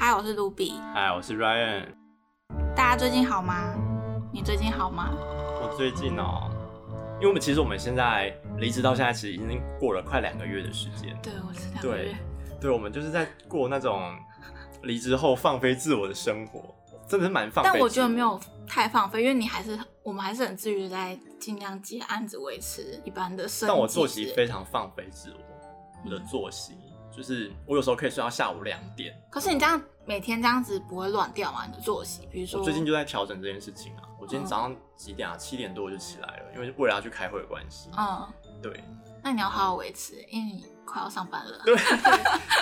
嗨，我是 Ruby。嗨，我是 Ryan。大家最近好吗？你最近好吗？我最近哦，因为我们其实我们现在离职到现在，其实已经过了快两个月的时间。对，我是两个月。对，对，我们就是在过那种离职后放飞自我的生活，真的是蛮放飞。但我觉得没有太放飞，因为你还是我们还是很自律，在尽量接案子，维持一般的生活。但我作息非常放飞自我，我的作息。嗯就是我有时候可以睡到下午两点，可是你这样每天这样子不会乱掉吗？你的作息，比如说，我最近就在调整这件事情啊。我今天早上几点啊？七点多我就起来了，因为为了要去开会的关系。嗯，对。那你要好好维持，因为你快要上班了。对，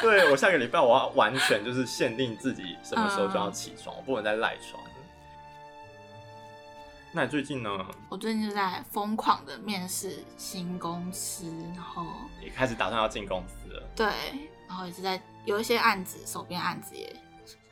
对我下个礼拜我要完全就是限定自己什么时候就要起床，嗯、我不能再赖床。那你最近呢？我最近就在疯狂的面试新公司，然后也开始打算要进公司了。对，然后也是在有一些案子，手边案子也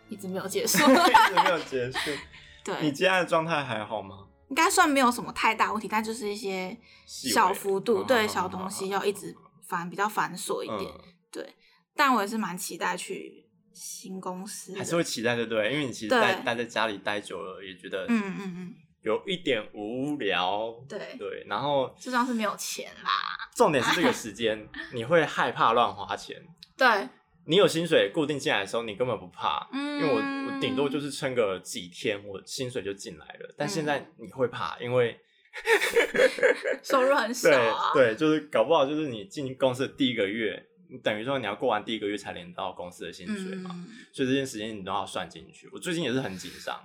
一直没有结束，一直没有结束。对，你接案的状态还好吗？应该算没有什么太大问题，但就是一些小幅度，对小东西要一直繁比较繁琐一点。嗯、对，但我也是蛮期待去新公司，还是会期待对不对？因为你其实待待在家里待久了，也觉得嗯嗯嗯有一点无聊。对对，然后就算是没有钱啦。重点是这个时间，你会害怕乱花钱。对，你有薪水固定进来的时候，你根本不怕，嗯、因为我我顶多就是撑个几天，我薪水就进来了。但现在你会怕，因为 收入很少啊。对对，就是搞不好就是你进公司的第一个月，你等于说你要过完第一个月才领到公司的薪水嘛，嗯、所以这件时间你都要算进去。我最近也是很紧张。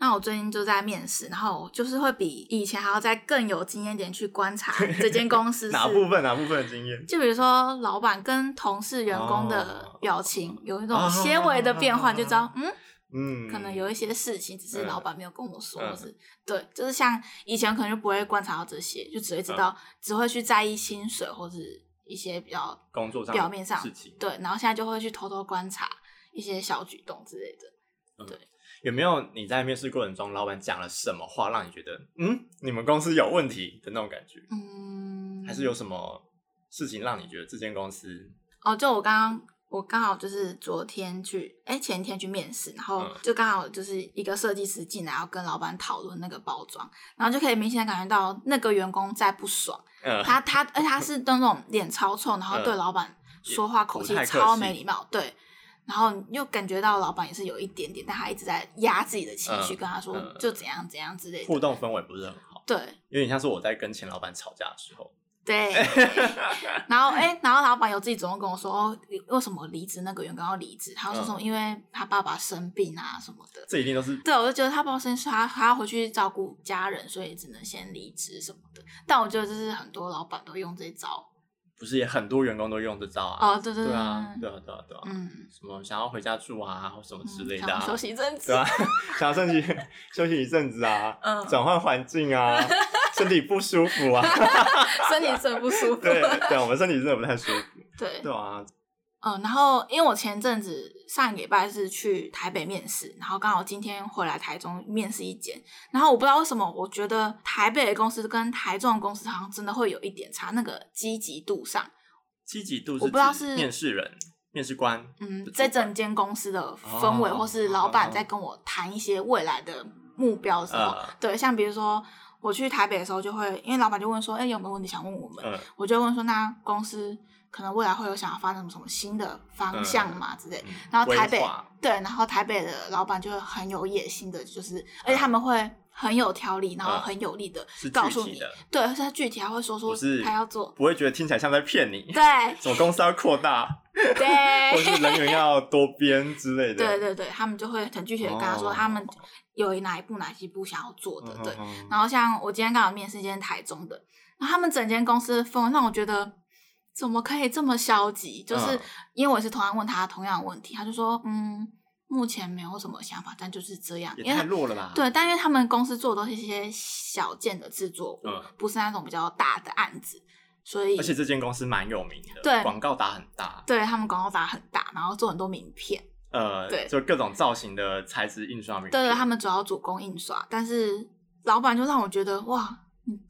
那我最近就在面试，然后就是会比以前还要再更有经验点去观察这间公司 哪部分哪部分的经验。就比如说老板跟同事、员工的表情有一种些微的变化，就知道嗯嗯，可能有一些事情只是老板没有跟我说，是对，就是像以前可能就不会观察到这些，就只会知道只会去在意薪水或者一些比较工作上表面上事情，对，然后现在就会去偷偷观察一些小举动之类的，对。有没有你在面试过程中，老板讲了什么话让你觉得，嗯，你们公司有问题的那种感觉？嗯，还是有什么事情让你觉得这间公司？哦，就我刚刚，我刚好就是昨天去，哎、欸，前天去面试，然后就刚好就是一个设计师进来要跟老板讨论那个包装，然后就可以明显感觉到那个员工在不爽，嗯、他他，而他是那种脸超臭，然后对老板说话口气超没礼貌，对。然后又感觉到老板也是有一点点，但他一直在压自己的情绪，跟他说就怎样怎样之类的。互动氛围不是很好。对，有点像是我在跟前老板吵架的时候。对。然后哎，然后老板有自己主动跟我说，哦，为什么离职？那个员工要离职？他说什么？因为他爸爸生病啊什么的。这一定都是。对，我就觉得他爸爸生病，他他要回去照顾家人，所以只能先离职什么的。但我觉得这是很多老板都用这一招。不是也很多员工都用得到啊？哦，对对对，对啊，对啊，对啊，对啊，嗯，什么想要回家住啊，或什么之类的啊，休息一阵子，对啊，想要休息休息一阵子啊，嗯，转换环境啊，身体不舒服啊，身体真的不舒服，对对，我们身体真的不太舒服，对。对啊。嗯，然后因为我前阵子上个礼拜是去台北面试，然后刚好今天回来台中面试一间，然后我不知道为什么，我觉得台北的公司跟台中的公司好像真的会有一点差，那个积极度上，积极度是我不知道是面试人、面试官，嗯，在整间公司的氛围，或是老板在跟我谈一些未来的目标的时候，对，像比如说我去台北的时候，就会因为老板就问说，哎，有没有问题想问我们？我就问说，那公司。可能未来会有想要发展什么新的方向嘛之类，然后台北对，然后台北的老板就会很有野心的，就是而且他们会很有条理，然后很有力的告诉你，对，而且他具体还会说说他要做，不会觉得听起来像在骗你，对，什么公司要扩大，对，或是人员要多编之类的，对对对，他们就会很具体的跟他说他们有哪一步哪几步想要做的，对，然后像我今天刚好面试一间台中的，然后他们整间公司的氛围让我觉得。怎么可以这么消极？就是因为我也是同样问他同样的问题，他就说，嗯，目前没有什么想法，但就是这样。也太弱了吧？对，但因为他们公司做的都是一些小件的制作物，嗯，不是那种比较大的案子，所以而且这间公司蛮有名的，对，广告打很大，对他们广告打很大，然后做很多名片，呃，对，就各种造型的材质印刷名片，对对，他们主要主攻印刷，但是老板就让我觉得哇。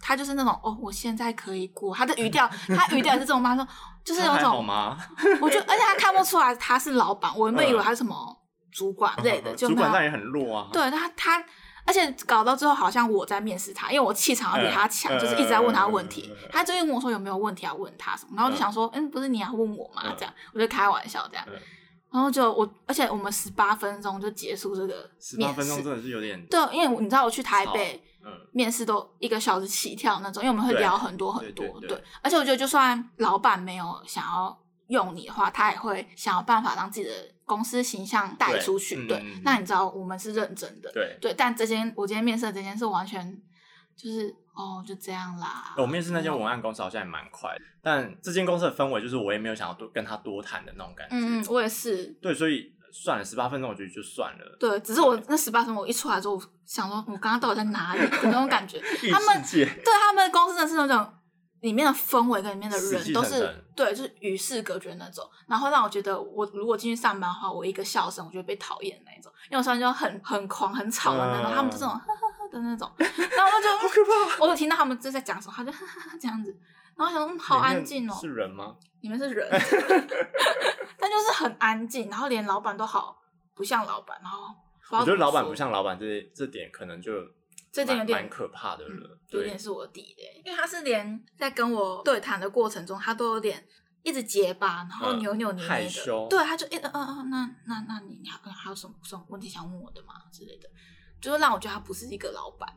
他就是那种哦，我现在可以过。他的语调，他语调也是这种吗？说就是有种，吗？我觉得，而且他看不出来他是老板。我原本以为他是什么主管类的，就主管那也很弱啊。对他他。而且搞到最后，好像我在面试他，因为我气场要比他强，嗯、就是一直在问他问题。嗯嗯、他就会跟我说有没有问题要问他什么，然后我就想说，嗯，不是你要问我吗？这样，我就开玩笑这样。然后就我，而且我们十八分钟就结束这个面试。十八分钟真的是有点。对，因为你知道我去台北，面试都一个小时起跳那种，因为我们会聊很多很多。对，对，对，对，而且我觉得，就算老板没有想要用你的话，他也会想要办法让自己的。公司形象带出去，对，嗯、对，那你知道我们是认真的，对，对，但这间我今天面试的这间是完全就是哦，就这样啦。我面试那间文案公司好像也蛮快但这间公司的氛围就是我也没有想要多跟他多谈的那种感觉。嗯，我也是。对，所以算了，十八分钟我觉得就算了。对，只是我那十八分钟我一出来之后，想说我刚刚到底在哪里的那种感觉。他们对他们公司的是那种。里面的氛围跟里面的人都是对，就是与世隔绝那种，然后让我觉得，我如果进去上班的话，我一个笑声，我就会被讨厌那种，因为我上班就很很狂、很吵的那种，他们就这种呵呵呵的那种，然后我就好可怕，我就听到他们就在讲什么，他就这样子，然后想说好安静哦，是人吗？你们是人，但就是很安静，然后连老板都好不像老板，然后我觉得老板不像老板这这点可能就。这点有点蛮可怕的了，嗯、有点是我弟的，因为他是连在跟我对谈的过程中，他都有点一直结巴，然后扭扭捏捏的，害羞。对，他就一直嗯嗯，那那那你你还还有什么什么问题想问我的吗之类的，就是让我觉得他不是一个老板。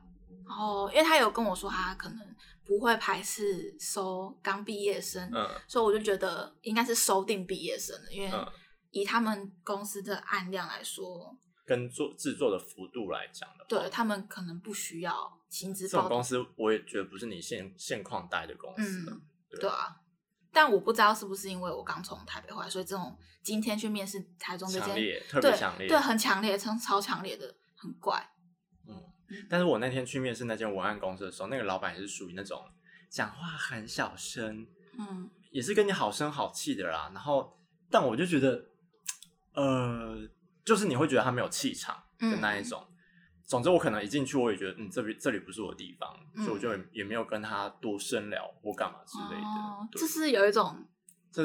然后，因为他有跟我说，他可能不会排斥收刚毕业生，嗯，所以我就觉得应该是收定毕业生的，因为以他们公司的案量来说。跟做制作的幅度来讲的，对他们可能不需要薪资。这种公司我也觉得不是你现现况待的公司，嗯，对啊。但我不知道是不是因为我刚从台北回来，所以这种今天去面试台中这间，特别强烈，对，很强烈，超超强烈的，很怪。嗯，但是我那天去面试那间文案公司的时候，那个老板也是属于那种讲话很小声，嗯，也是跟你好声好气的啦。然后，但我就觉得，呃。就是你会觉得他没有气场的那一种。嗯、总之，我可能一进去，我也觉得，嗯，这里这里不是我的地方，嗯、所以我就也没有跟他多深聊或干嘛之类的。哦、就是有一种，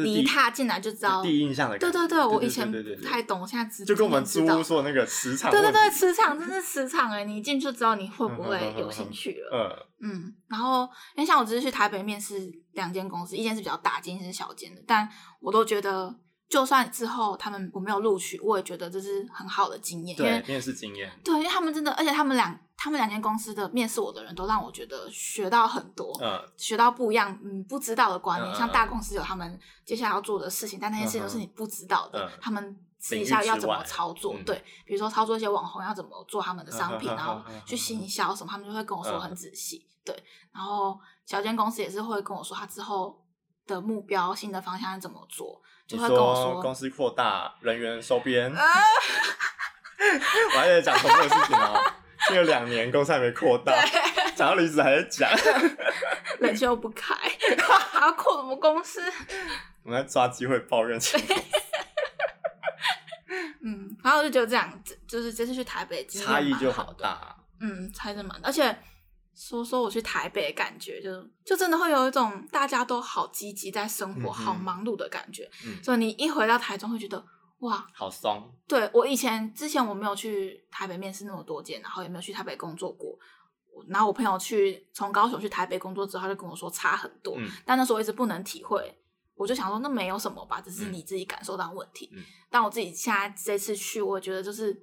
你一踏进来就知道第一印象的感觉。对对对，我以前不太懂，我现在知道。就跟我们租屋说的那个磁场。对对对，磁场真是磁场哎！你一进去就知道你会不会有兴趣了。嗯嗯。然后，因为像我只是去台北面试两间公司，一间是比较大间，一间是小间的，但我都觉得。就算之后他们我没有录取，我也觉得这是很好的经验。对，因为面试经验。对，因为他们真的，而且他们两他们两间公司的面试我的人都让我觉得学到很多，嗯，学到不一样嗯不知道的观念。嗯、像大公司有他们接下来要做的事情，嗯、但那些事情都是你不知道的。嗯、他们私底下要怎么操作？对，比如说操作一些网红要怎么做他们的商品，嗯、然后去行销什么，他们就会跟我说很仔细。嗯、对，然后小间公司也是会跟我说他之后的目标、新的方向要怎么做。就会跟我说，公司扩大，人员收编。啊、我还在讲同样的事情哦，这个两年公司还没扩大，讲到离职还在讲，冷笑不开，还要扩什么公司？我们在抓机会抱怨。嗯，然后我就觉得这样，就是这次去台北差异就好大。嗯，差异蛮大，而且。说说我去台北的感觉，就就真的会有一种大家都好积极在生活，好忙碌的感觉。嗯、所以你一回到台中，会觉得哇，好松。对，我以前之前我没有去台北面试那么多间，然后也没有去台北工作过。然后我朋友去从高雄去台北工作之后，他就跟我说差很多。嗯、但那时候我一直不能体会，我就想说那没有什么吧，只是你自己感受到问题。嗯、但我自己现在这次去，我觉得就是，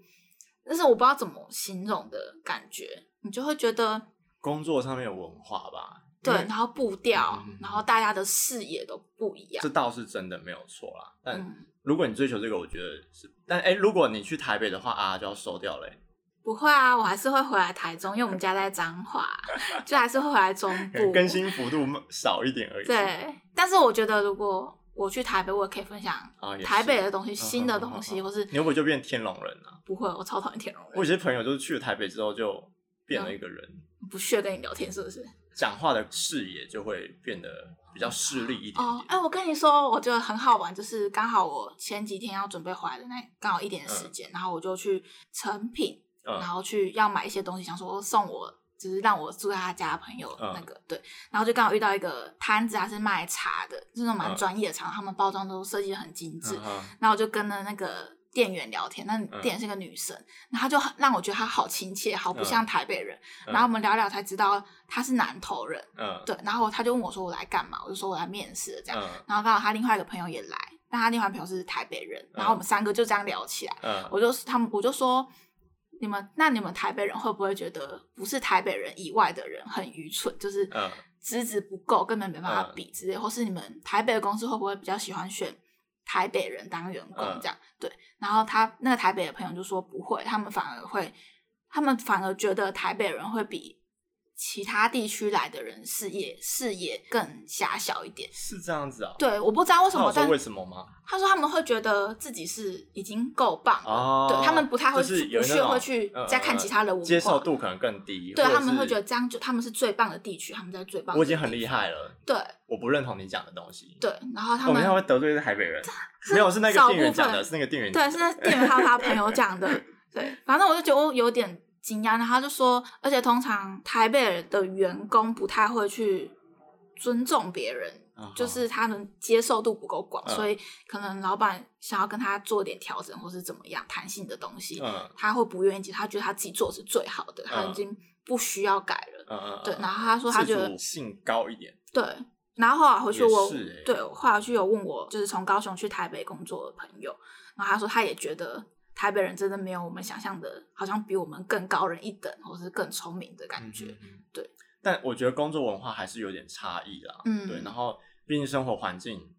但是我不知道怎么形容的感觉，你就会觉得。工作上面有文化吧，对，然后步调，嗯、然后大家的视野都不一样，这倒是真的没有错啦。但如果你追求这个，我觉得是，但哎，如果你去台北的话啊，就要收掉嘞。不会啊，我还是会回来台中，因为我们家在彰化，就还是会回来中部，更新幅度少一点而已。对，但是我觉得如果我去台北，我也可以分享台北的东西，哦、新的东西，或是你会不会就变天龙人啊？不会，我超讨厌天龙人。我有些朋友就是去了台北之后就变了一个人。嗯不屑跟你聊天，是不是？讲话的视野就会变得比较势利一点点。哦，哎，我跟你说，我觉得很好玩，就是刚好我前几天要准备回来的那刚好一点时间，嗯、然后我就去成品，嗯、然后去要买一些东西，想说送我，就是让我住在他家的朋友那个、嗯、对，然后就刚好遇到一个摊子，还是卖茶的，是那种蛮专业的茶，嗯、他们包装都设计的很精致，嗯、然后我就跟了那个。店员聊天，那店员是个女生，嗯、然后就很让我觉得她好亲切，好不像台北人。嗯、然后我们聊聊才知道她是南投人，嗯，对。然后他就问我说：“我来干嘛？”我就说：“我来面试。”这样。嗯、然后刚好他另外一个朋友也来，但他另外一个朋友是台北人，然后我们三个就这样聊起来。嗯，我就他们我就说：“你们那你们台北人会不会觉得不是台北人以外的人很愚蠢？就是资质不够，根本没办法比之类，嗯、或是你们台北的公司会不会比较喜欢选？”台北人当员工这样、嗯、对，然后他那个台北的朋友就说不会，他们反而会，他们反而觉得台北人会比。其他地区来的人视野视野更狭小一点，是这样子啊？对，我不知道为什么，但为什么吗？他说他们会觉得自己是已经够棒了，哦、对他们不太会去不屑会去再看其他的文化，接受度可能更低。对他们会觉得这样就他们是最棒的地区，他们在最棒的。我已经很厉害了。对，我不认同你讲的东西。对，然后他们我们会得罪台北人，没有是那个店员讲的，是那个店员对，是那店员还有他朋友讲的。对，反正我就觉得我有点。惊讶，然后他就说，而且通常台北的员工不太会去尊重别人，嗯、就是他们接受度不够广，嗯、所以可能老板想要跟他做点调整，或是怎么样弹性的东西，嗯、他会不愿意接，他觉得他自己做的是最好的，嗯、他已经不需要改了。嗯、对，然后他说他觉得性高一点。对，然后后来回去我，对，后来去有问我，就是从高雄去台北工作的朋友，然后他说他也觉得。台北人真的没有我们想象的，好像比我们更高人一等，或是更聪明的感觉。嗯、对，但我觉得工作文化还是有点差异啦。嗯，对。然后，毕竟生活环境，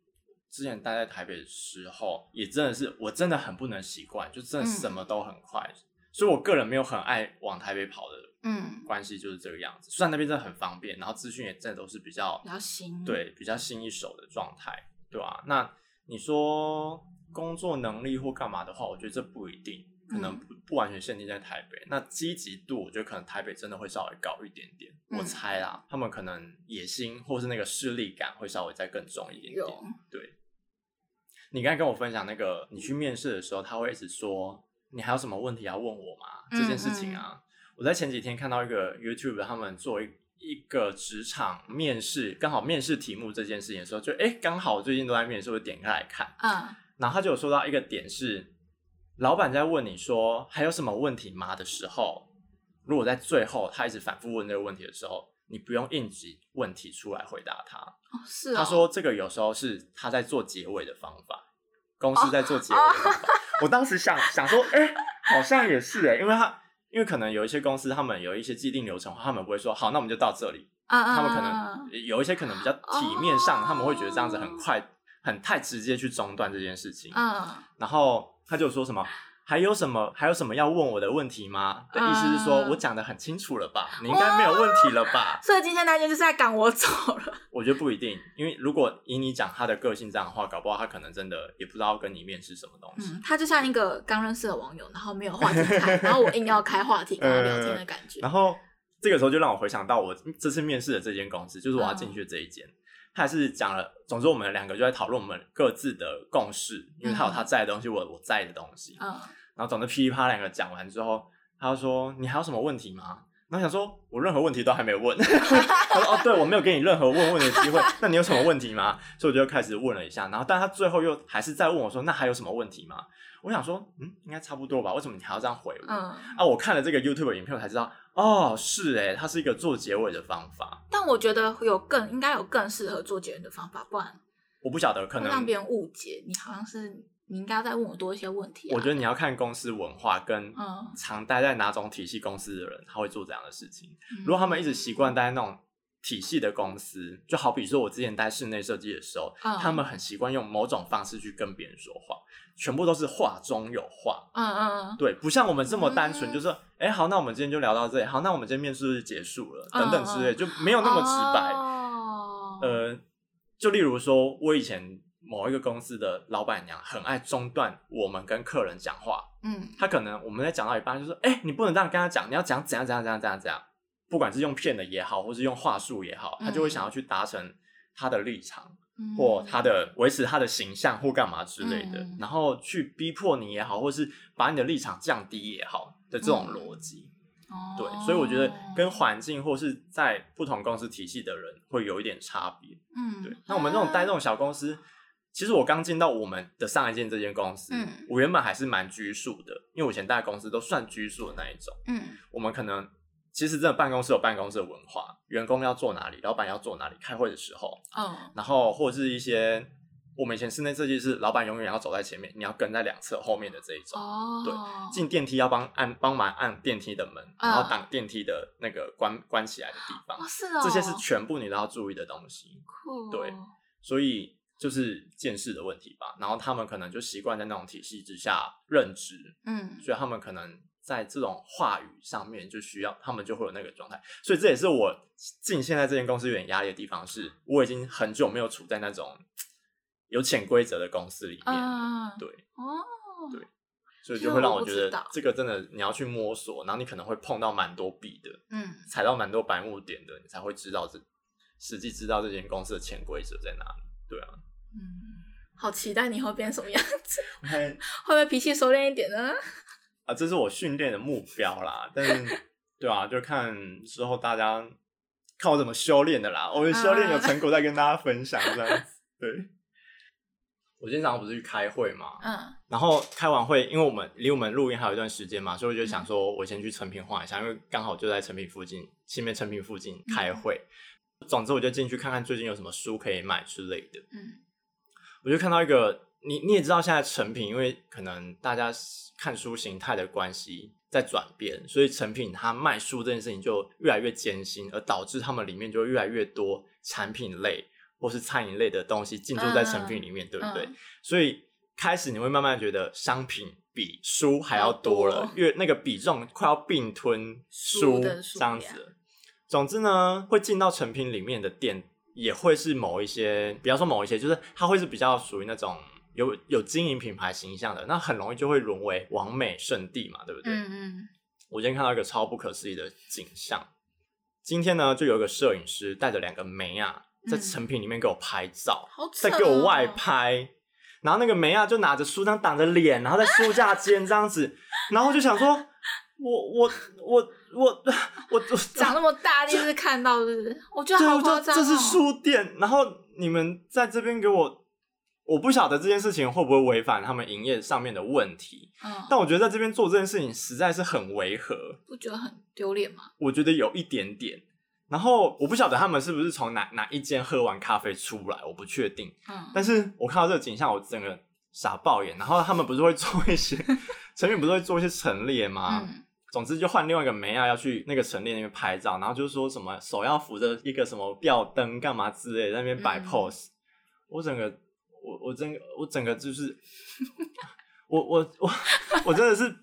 之前待在台北的时候，也真的是我真的很不能习惯，就真的什么都很快。嗯、所以我个人没有很爱往台北跑的。嗯，关系就是这个样子。虽然那边真的很方便，然后资讯也真的都是比较比较新，对，比较新一手的状态，对吧、啊？那你说？工作能力或干嘛的话，我觉得这不一定，可能不不完全限定在台北。嗯、那积极度，我觉得可能台北真的会稍微高一点点。嗯、我猜啦，他们可能野心或是那个势力感会稍微再更重一点点。有对，你刚才跟我分享那个，你去面试的时候，他会一直说你还有什么问题要问我吗？嗯、这件事情啊，我在前几天看到一个 YouTube，他们做一一个职场面试，刚好面试题目这件事情的时候，就哎，刚好最近都在面试，我点开来看，嗯。然后他就有说到一个点是，老板在问你说还有什么问题吗的时候，如果在最后他一直反复问这个问题的时候，你不用应急问题出来回答他。哦，是哦。他说这个有时候是他在做结尾的方法，公司在做结尾的方法。哦、我当时想想说，哎，好像也是哎，因为他因为可能有一些公司他们有一些既定流程，他们不会说好，那我们就到这里。他们可能有一些可能比较体面上，哦、他们会觉得这样子很快。很太直接去中断这件事情，嗯，然后他就说什么，还有什么还有什么要问我的问题吗？的意思是说我讲的很清楚了吧？你应该没有问题了吧？所以今天那件就是在赶我走了。我觉得不一定，因为如果以你讲他的个性这样的话，搞不好他可能真的也不知道跟你面试什么东西。嗯，他就像一个刚认识的网友，然后没有话题开，然后我硬要开话题跟他聊天的感觉。然后这个时候就让我回想到我这次面试的这间公司，就是我要进去的这一间。他还是讲了，总之我们两个就在讨论我们各自的共识，因为他有他在的东西，我我在的东西。嗯。然后总之噼里啪啦两个讲完之后，他就说：“你还有什么问题吗？”然后想说：“我任何问题都还没问。”他说：“哦，对，我没有给你任何问问的机会。那你有什么问题吗？”所以我就开始问了一下。然后，但他最后又还是在问我说：“那还有什么问题吗？”我想说：“嗯，应该差不多吧？为什么你还要这样回我？”嗯。啊，我看了这个 YouTube 影片，我才知道。哦，是诶，它是一个做结尾的方法。但我觉得有更应该有更适合做结尾的方法，不然我不晓得可能让别人误解你，好像是你应该再问我多一些问题啊。我觉得你要看公司文化跟常待在哪种体系公司的人，他会做这样的事情。如果他们一直习惯待在那种体系的公司，就好比说我之前待室内设计的时候，他们很习惯用某种方式去跟别人说话。全部都是话中有话，嗯嗯，对，不像我们这么单纯，就是说，哎，好，那我们今天就聊到这里，好，那我们今天面试就结束了，等等之类，就没有那么直白。哦。呃，就例如说，我以前某一个公司的老板娘很爱中断我们跟客人讲话，嗯，他可能我们在讲到一半就说，哎，你不能这样跟他讲，你要讲怎样怎样怎样怎样怎样，不管是用骗的也好，或是用话术也好，他就会想要去达成他的立场。或他的维持他的形象或干嘛之类的，嗯、然后去逼迫你也好，或是把你的立场降低也好的这种逻辑，嗯、对，所以我觉得跟环境或是在不同公司体系的人会有一点差别，嗯，对。那我们这种待这种小公司，其实我刚进到我们的上一间这间公司，嗯，我原本还是蛮拘束的，因为我以前大公司都算拘束的那一种，嗯，我们可能其实真的办公室有办公室的文化，员工要坐哪里，老板要坐哪里，开会的时候，嗯，然后或者是一些。我们以前室内设计是老板永远要走在前面，你要跟在两侧后面的这一种。哦。对，进电梯要帮按帮忙按电梯的门，然后挡电梯的那个关关起来的地方。哦，是哦。这些是全部你都要注意的东西。酷。对，所以就是见识的问题吧。然后他们可能就习惯在那种体系之下任职。嗯。所以他们可能在这种话语上面就需要，他们就会有那个状态。所以这也是我进现在这间公司有点压力的地方，是我已经很久没有处在那种。有潜规则的公司里面，嗯、对，哦，对，所以就会让我觉得这个真的你要去摸索，然后你可能会碰到蛮多壁的，嗯，踩到蛮多白目点的，你才会知道这实际知道这间公司的潜规则在哪里，对啊，嗯，好期待你会变什么样子，会不会脾气收敛一点呢？啊，这是我训练的目标啦，但是 对啊，就看之后大家看我怎么修炼的啦，我们修炼有成果再跟大家分享这样子，对。我今天早上不是去开会嘛，嗯，然后开完会，因为我们离我们录音还有一段时间嘛，所以我就想说，我先去成品晃一下，因为刚好就在成品附近，新面成品附近开会。嗯、总之，我就进去看看最近有什么书可以买之类的。嗯，我就看到一个，你你也知道，现在成品因为可能大家看书形态的关系在转变，所以成品它卖书这件事情就越来越艰辛，而导致他们里面就越来越多产品类。或是餐饮类的东西进驻在成品里面，嗯、对不对？嗯、所以开始你会慢慢觉得商品比书还要多了，因为那个比重快要并吞书这样子。总之呢，会进到成品里面的店，也会是某一些，比方说某一些，就是它会是比较属于那种有有经营品牌形象的，那很容易就会沦为完美圣地嘛，对不对？嗯嗯。我今天看到一个超不可思议的景象，今天呢，就有一个摄影师带着两个梅啊。在成品里面给我拍照，嗯、在给我外拍，然后那个梅亚就拿着书单挡着脸，然后在书架间这样子，然后就想说，我我我我我我长那么大第一次看到，是不是？我觉得好夸张哦。这是书店，然后你们在这边给我，我不晓得这件事情会不会违反他们营业上面的问题，嗯，但我觉得在这边做这件事情实在是很违和，不觉得很丢脸吗？我觉得有一点点。然后我不晓得他们是不是从哪哪一间喝完咖啡出来，我不确定。嗯，但是我看到这个景象，我整个傻爆眼。然后他们不是会做一些 成品，不是会做一些陈列吗？嗯，总之就换另外一个梅亚要去那个陈列那边拍照，然后就说什么手要扶着一个什么吊灯干嘛之类的，在那边摆 pose。嗯，我整个我我整个我整个就是 我我我我真的是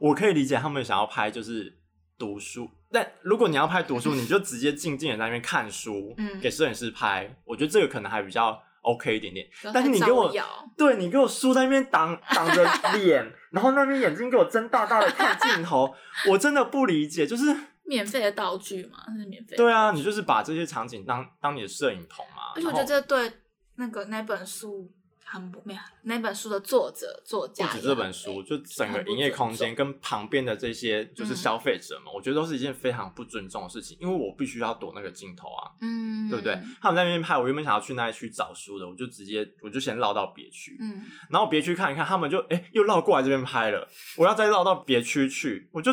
我可以理解他们想要拍就是读书。但如果你要拍读书，你就直接静静的在那边看书，嗯，给摄影师拍，我觉得这个可能还比较 OK 一点点。但是你给我，对，你给我书在那边挡 挡着脸，然后那边眼睛给我睁大大的看镜头，我真的不理解，就是免费的道具嘛，是免费。对啊，你就是把这些场景当当你的摄影棚嘛。而且我觉得这对那个那本书。很不妙，那本书的作者作家，不止这本书，就整个营业空间跟旁边的这些就是消费者嘛，嗯、我觉得都是一件非常不尊重的事情，因为我必须要躲那个镜头啊，嗯，对不对？他们在那边拍，我原本想要去那一区找书的，我就直接我就先绕到别区，嗯，然后别区看一看，他们就哎、欸、又绕过来这边拍了，我要再绕到别区去，我就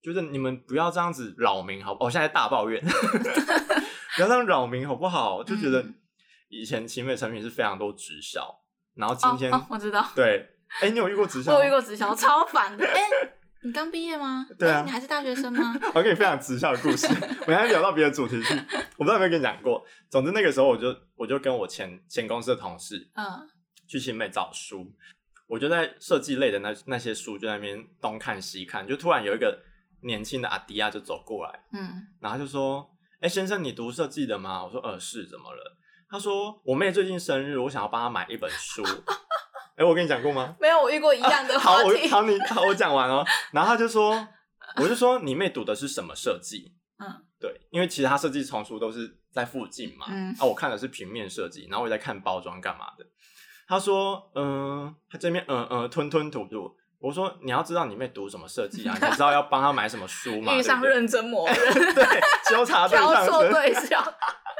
觉得你们不要这样子扰民好不好？我现在大抱怨，不要这样扰民好不好？就觉得以前奇美产品是非常多直销。然后今天、哦哦、我知道，对，哎，你有遇过直销？我有遇过直销，超烦的。哎，你刚毕业吗？对啊，你还是大学生吗？我跟你分享直销的故事。我还聊到别的主题去，我不知道有没有跟你讲过。总之那个时候，我就我就跟我前前公司的同事，嗯，去新美找书。我就在设计类的那那些书，就在那边东看西看，就突然有一个年轻的阿迪亚就走过来，嗯，然后就说：“哎，先生，你读设计的吗？”我说：“呃，是，怎么了？”他说：“我妹最近生日，我想要帮她买一本书。欸 ”哎，我跟你讲过吗？没有，我遇过一样的。啊、好，我好你好，我讲完哦。然后他就说：“我就说你妹读的是什么设计？”嗯，对，因为其实他设计丛书都是在附近嘛。嗯，啊，我看的是平面设计，然后我在看包装干嘛的。他说：“嗯，他这边嗯嗯吞吞吐吐。”我说：“你要知道你妹读什么设计啊？你知道要帮她买什么书吗？” 遇上认真魔人，对，纠察对象，挑错对象。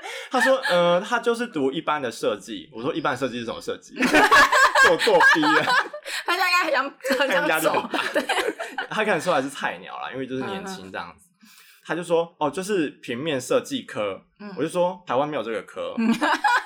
他说，呃，他就是读一般的设计。我说，一般设计是什么设计？做作逼啊！他应该很想很想走。对，他看得出来是菜鸟啦，因为就是年轻这样子。他就说，哦，就是平面设计科。我就说，台湾没有这个科，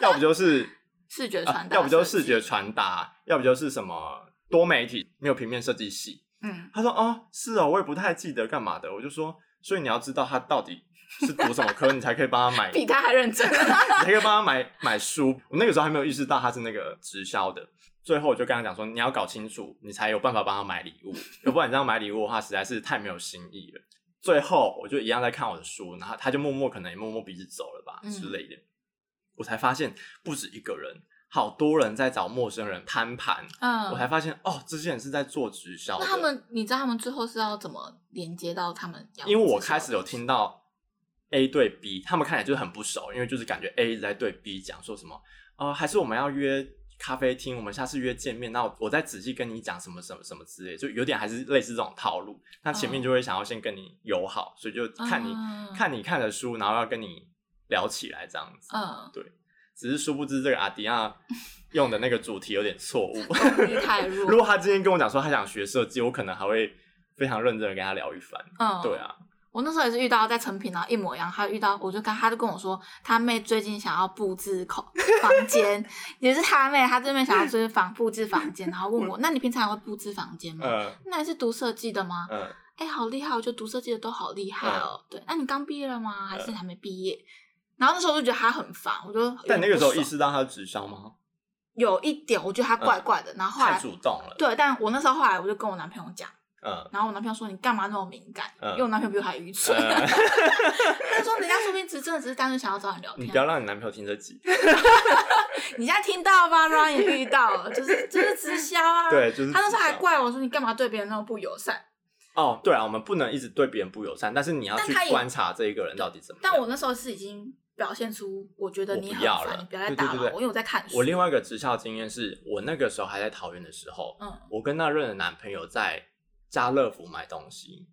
要不就是视觉传达，要不就是视觉传达，要不就是什么多媒体，没有平面设计系。嗯，他说，哦，是哦，我也不太记得干嘛的。我就说，所以你要知道他到底。是读什么科，你才可以帮他买？比他还认真，你才可以帮他买买书。我那个时候还没有意识到他是那个直销的。最后我就跟他讲说，你要搞清楚，你才有办法帮他买礼物。要不然你这样买礼物的话，实在是太没有新意了。最后我就一样在看我的书，然后他就默默可能也摸摸鼻子走了吧、嗯、之类的。我才发现不止一个人，好多人在找陌生人摊盘。嗯，我才发现哦，这些人是在做直销。那他们，你知道他们最后是要怎么连接到他们？因为我开始有听到。A 对 B，他们看起来就是很不熟，因为就是感觉 A 一直在对 B 讲说什么，呃，还是我们要约咖啡厅，我们下次约见面，那我，我再仔细跟你讲什么什么什么之类，就有点还是类似这种套路。那前面就会想要先跟你友好，所以就看你、uh, 看你看的书，然后要跟你聊起来这样子。嗯，uh, 对，只是殊不知这个阿迪亚用的那个主题有点错误。太弱。如果他今天跟我讲说他想学设计，我可能还会非常认真的跟他聊一番。嗯，uh, 对啊。我那时候也是遇到在成品，然后一模一样。他遇到，我就跟他就跟我说，他妹最近想要布置口房间，也是他妹，他这边想要就是房布置房间，然后问我，那你平常也会布置房间吗？嗯、那你是读设计的吗？哎、好厉害！我觉得读设计的都好厉害哦。嗯、对，那你刚毕业了吗？还是还没毕业？然后那时候我就觉得他很烦，我就但那个时候意识到他是直销吗？有一点，我觉得他怪怪的。然后后来太主动了。对，但我那时候后来我就跟我男朋友讲。嗯，然后我男朋友说，你干嘛那么敏感？嗯、因为我男朋友比我还愚蠢。他、嗯、说人家说不定只真的只是单纯想要找你聊天。你不要让你男朋友听这集。你现在听到吧？Ron 也遇到了，就是就是直销啊。对，就是。他那时候还怪我说，你干嘛对别人那么不友善？哦，对啊，我们不能一直对别人不友善，但是你要去观察这一个人到底怎么样。但我那时候是已经表现出，我觉得你很烦，不要了，你不要再打扰我，因为我在看书。我另外一个职校经验是我那个时候还在桃园的时候，嗯，我跟那任的男朋友在。家乐福买东西，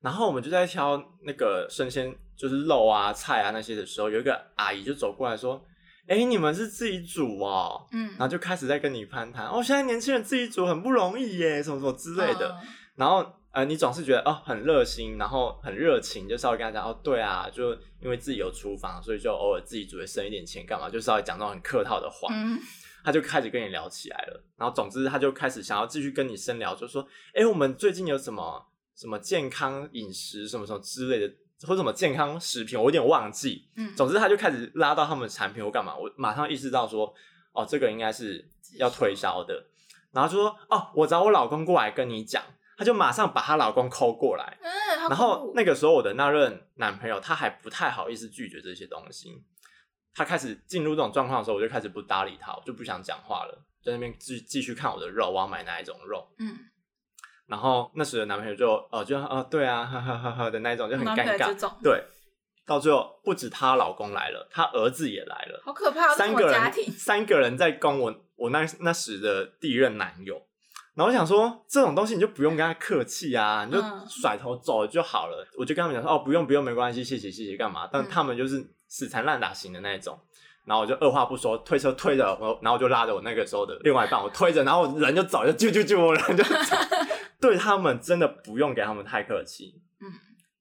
然后我们就在挑那个生鲜，就是肉啊、菜啊那些的时候，有一个阿姨就走过来说：“哎、欸，你们是自己煮哦。”嗯，然后就开始在跟你攀谈哦，现在年轻人自己煮很不容易耶，什么什么之类的。嗯、然后呃，你总是觉得哦很热心，然后很热情，就稍微跟他讲哦，对啊，就因为自己有厨房，所以就偶尔自己煮，会省一点钱，干嘛？就稍微讲那种很客套的话。嗯他就开始跟你聊起来了，然后总之他就开始想要继续跟你深聊，就说：“哎、欸，我们最近有什么什么健康饮食什么什么之类的，或者什么健康食品，我有点忘记。”嗯，总之他就开始拉到他们的产品或干嘛，我马上意识到说：“哦，这个应该是要推销的。”然后就说：“哦，我找我老公过来跟你讲。”他就马上把她老公抠过来，嗯，然后那个时候我的那任男朋友他还不太好意思拒绝这些东西。他开始进入这种状况的时候，我就开始不搭理他，我就不想讲话了，在那边继继续看我的肉，我要买哪一种肉。嗯，然后那时的男朋友就哦，就哦，对啊，哈哈哈哈的那一种就很尴尬。对，到最后不止她老公来了，她儿子也来了，好可怕！三个人，三个人在攻我，我那那时的第一任男友。然后我想说，这种东西你就不用跟他客气啊，你就甩头走就好了。嗯、我就跟他们讲说，哦，不用不用，没关系，谢谢谢谢，干嘛？但他们就是。死缠烂打型的那一种，然后我就二话不说推车推着我，然后我就拉着我那个时候的另外一半，我推着，然后人就走，就啾啾啾，我人就走。对他们真的不用给他们太客气。嗯，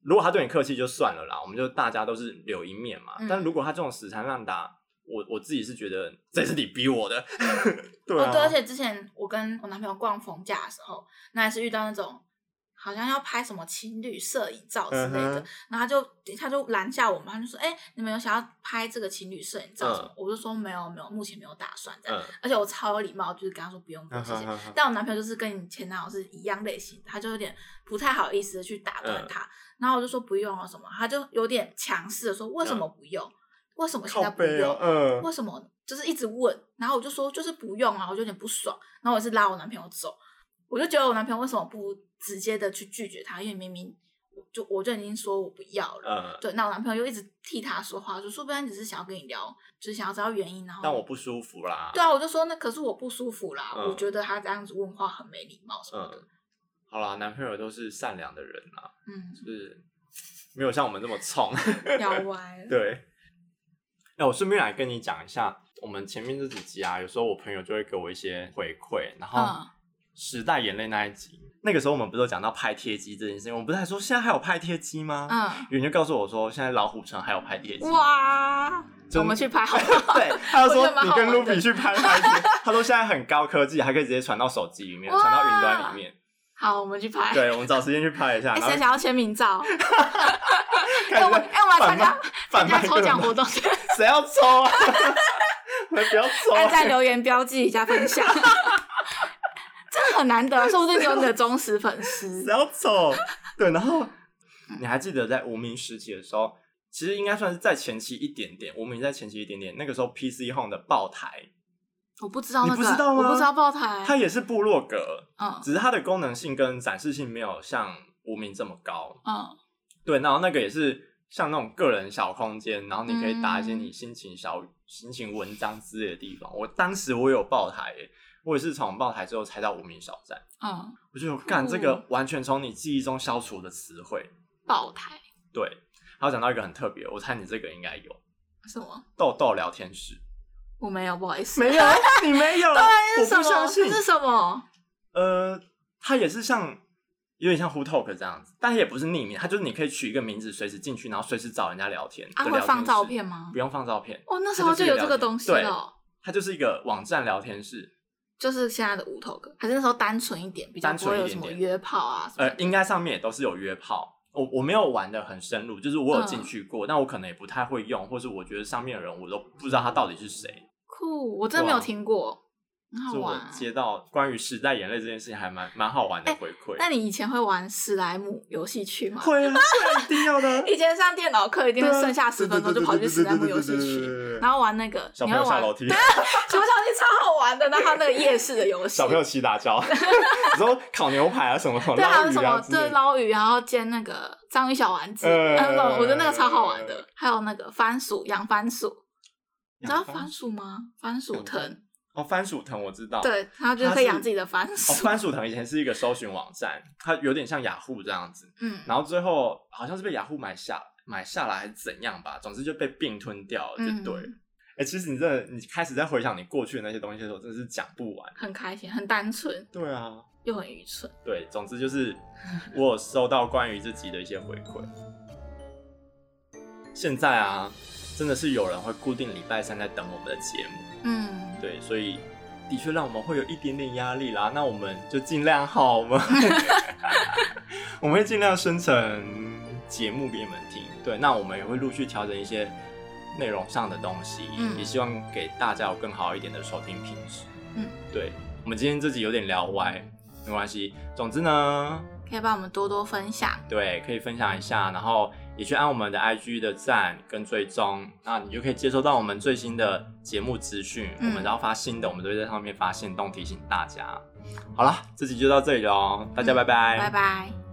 如果他对你客气就算了啦，我们就大家都是留一面嘛。嗯、但如果他这种死缠烂打，我我自己是觉得这是你逼我的。对啊、哦，对，而且之前我跟我男朋友逛逢甲的时候，那还是遇到那种。好像要拍什么情侣摄影照之类的，uh. 然后他就他就拦下我们，他就说：“哎、欸，你们有想要拍这个情侣摄影照什么？” uh huh. 我就说：“没有，没有，目前没有打算这样。” uh. 而且我超有礼貌，就是跟他说不用，不用谢谢。Uh. 但我男朋友就是跟你前男友是一样类型，他就有点不太好意思的去打断他。Uh. 然后我就说不用啊什么，他就有点强势的说：“为什么不用？Uh. 为什么现在不用？嗯、uh，huh. 为什么就是一直问？”然后我就说：“就是不用啊！”我就有点不爽。然后我是拉我男朋友走。我就觉得我男朋友为什么不直接的去拒绝他？因为明明就我就已经说我不要了，嗯、对，那我男朋友又一直替他说话，就说不然只是想要跟你聊，只、就是想要知道原因，然后但我不舒服啦。对啊，我就说那可是我不舒服啦，嗯、我觉得他这样子问话很没礼貌什么的、嗯。好啦，男朋友都是善良的人啦，嗯，就是没有像我们这么冲，要歪了。对，那我顺便来跟你讲一下，我们前面这几集啊，有时候我朋友就会给我一些回馈，然后时代眼泪那一集，嗯、那个时候我们不是有讲到拍贴机这件事情，我们不是还说现在还有拍贴机吗？嗯，有人就告诉我说，现在老虎城还有拍贴机。哇，就我们去拍好好。对，他就说你跟卢比去拍拍他说现在很高科技，还可以直接传到手机里面，传到云端里面。好，我们去拍。对，我们找时间去拍一下。谁想要签名照？哎，我哎，我来参加参加抽奖活动。谁要抽啊？不要抽！大家留言标记一下分享。真的很难得，说不定有你的忠实粉丝。谁要抽？对，然后你还记得在无名时期的时候，其实应该算是在前期一点点。无名在前期一点点，那个时候 PC Home 的爆台。我不知道那个，你不知道吗？我不知道爆台，它也是部落格，嗯，只是它的功能性跟展示性没有像无名这么高，嗯，对，然后那个也是像那种个人小空间，然后你可以打一些你心情小、嗯、心情文章之类的地方。我当时我有爆台，我也是从爆台之后才到无名小站，嗯，我就干这个完全从你记忆中消除的词汇，爆台，对，还有讲到一个很特别，我猜你这个应该有什么？豆豆聊天室。我没有，不好意思。没有，你没有。对，是什么？我不相信。是什么？呃，它也是像有点像 Who Talk 这样子，但也不是匿名，它就是你可以取一个名字，随时进去，然后随时找人家聊天。啊，会放照片吗？不用放照片。哦，那时候就有这个东西了。它就是一个网站聊天室，就是现在的 Who Talk，还是那时候单纯一点，比较不会有什么约炮啊？呃，应该上面也都是有约炮。我我没有玩的很深入，就是我有进去过，但我可能也不太会用，或是我觉得上面的人我都不知道他到底是谁。酷，我真的没有听过，很好玩。我接到关于时代眼泪这件事情，还蛮蛮好玩的回馈。那你以前会玩史莱姆游戏区吗？会啊，一定要的。以前上电脑课，一定会剩下十分钟就跑去史莱姆游戏区，然后玩那个小朋友下楼梯，对，小楼梯超好玩的。那他那个夜市的游戏，小朋友齐打交，你说烤牛排啊什么，对，还有什么对捞鱼，然后煎那个章鱼小丸子，嗯，我觉得那个超好玩的。还有那个番薯养番薯。你知道番薯吗？番薯藤哦，番薯藤我知道。对，他就可以养自己的番薯。哦，番薯藤以前是一个搜寻网站，它有点像雅虎这样子。嗯。然后最后好像是被雅虎买下买下来还是怎样吧，总之就被并吞掉了，就对。哎、嗯欸，其实你这你开始在回想你过去的那些东西的时候，真的是讲不完。很开心，很单纯。对啊。又很愚蠢。对，总之就是我有收到关于自己的一些回馈。现在啊。真的是有人会固定礼拜三在等我们的节目，嗯，对，所以的确让我们会有一点点压力啦。那我们就尽量好，吗 我们会尽量生成节目给你们听。对，那我们也会陆续调整一些内容上的东西，嗯，也希望给大家有更好一点的收听品质。嗯，对，我们今天这集有点聊歪，没关系。总之呢，可以帮我们多多分享，对，可以分享一下，然后。也去按我们的 IG 的赞跟追踪，那你就可以接收到我们最新的节目资讯。嗯、我们只要发新的，我们都会在上面发限动提醒大家。好了，这集就到这里喽，大家拜拜，拜拜。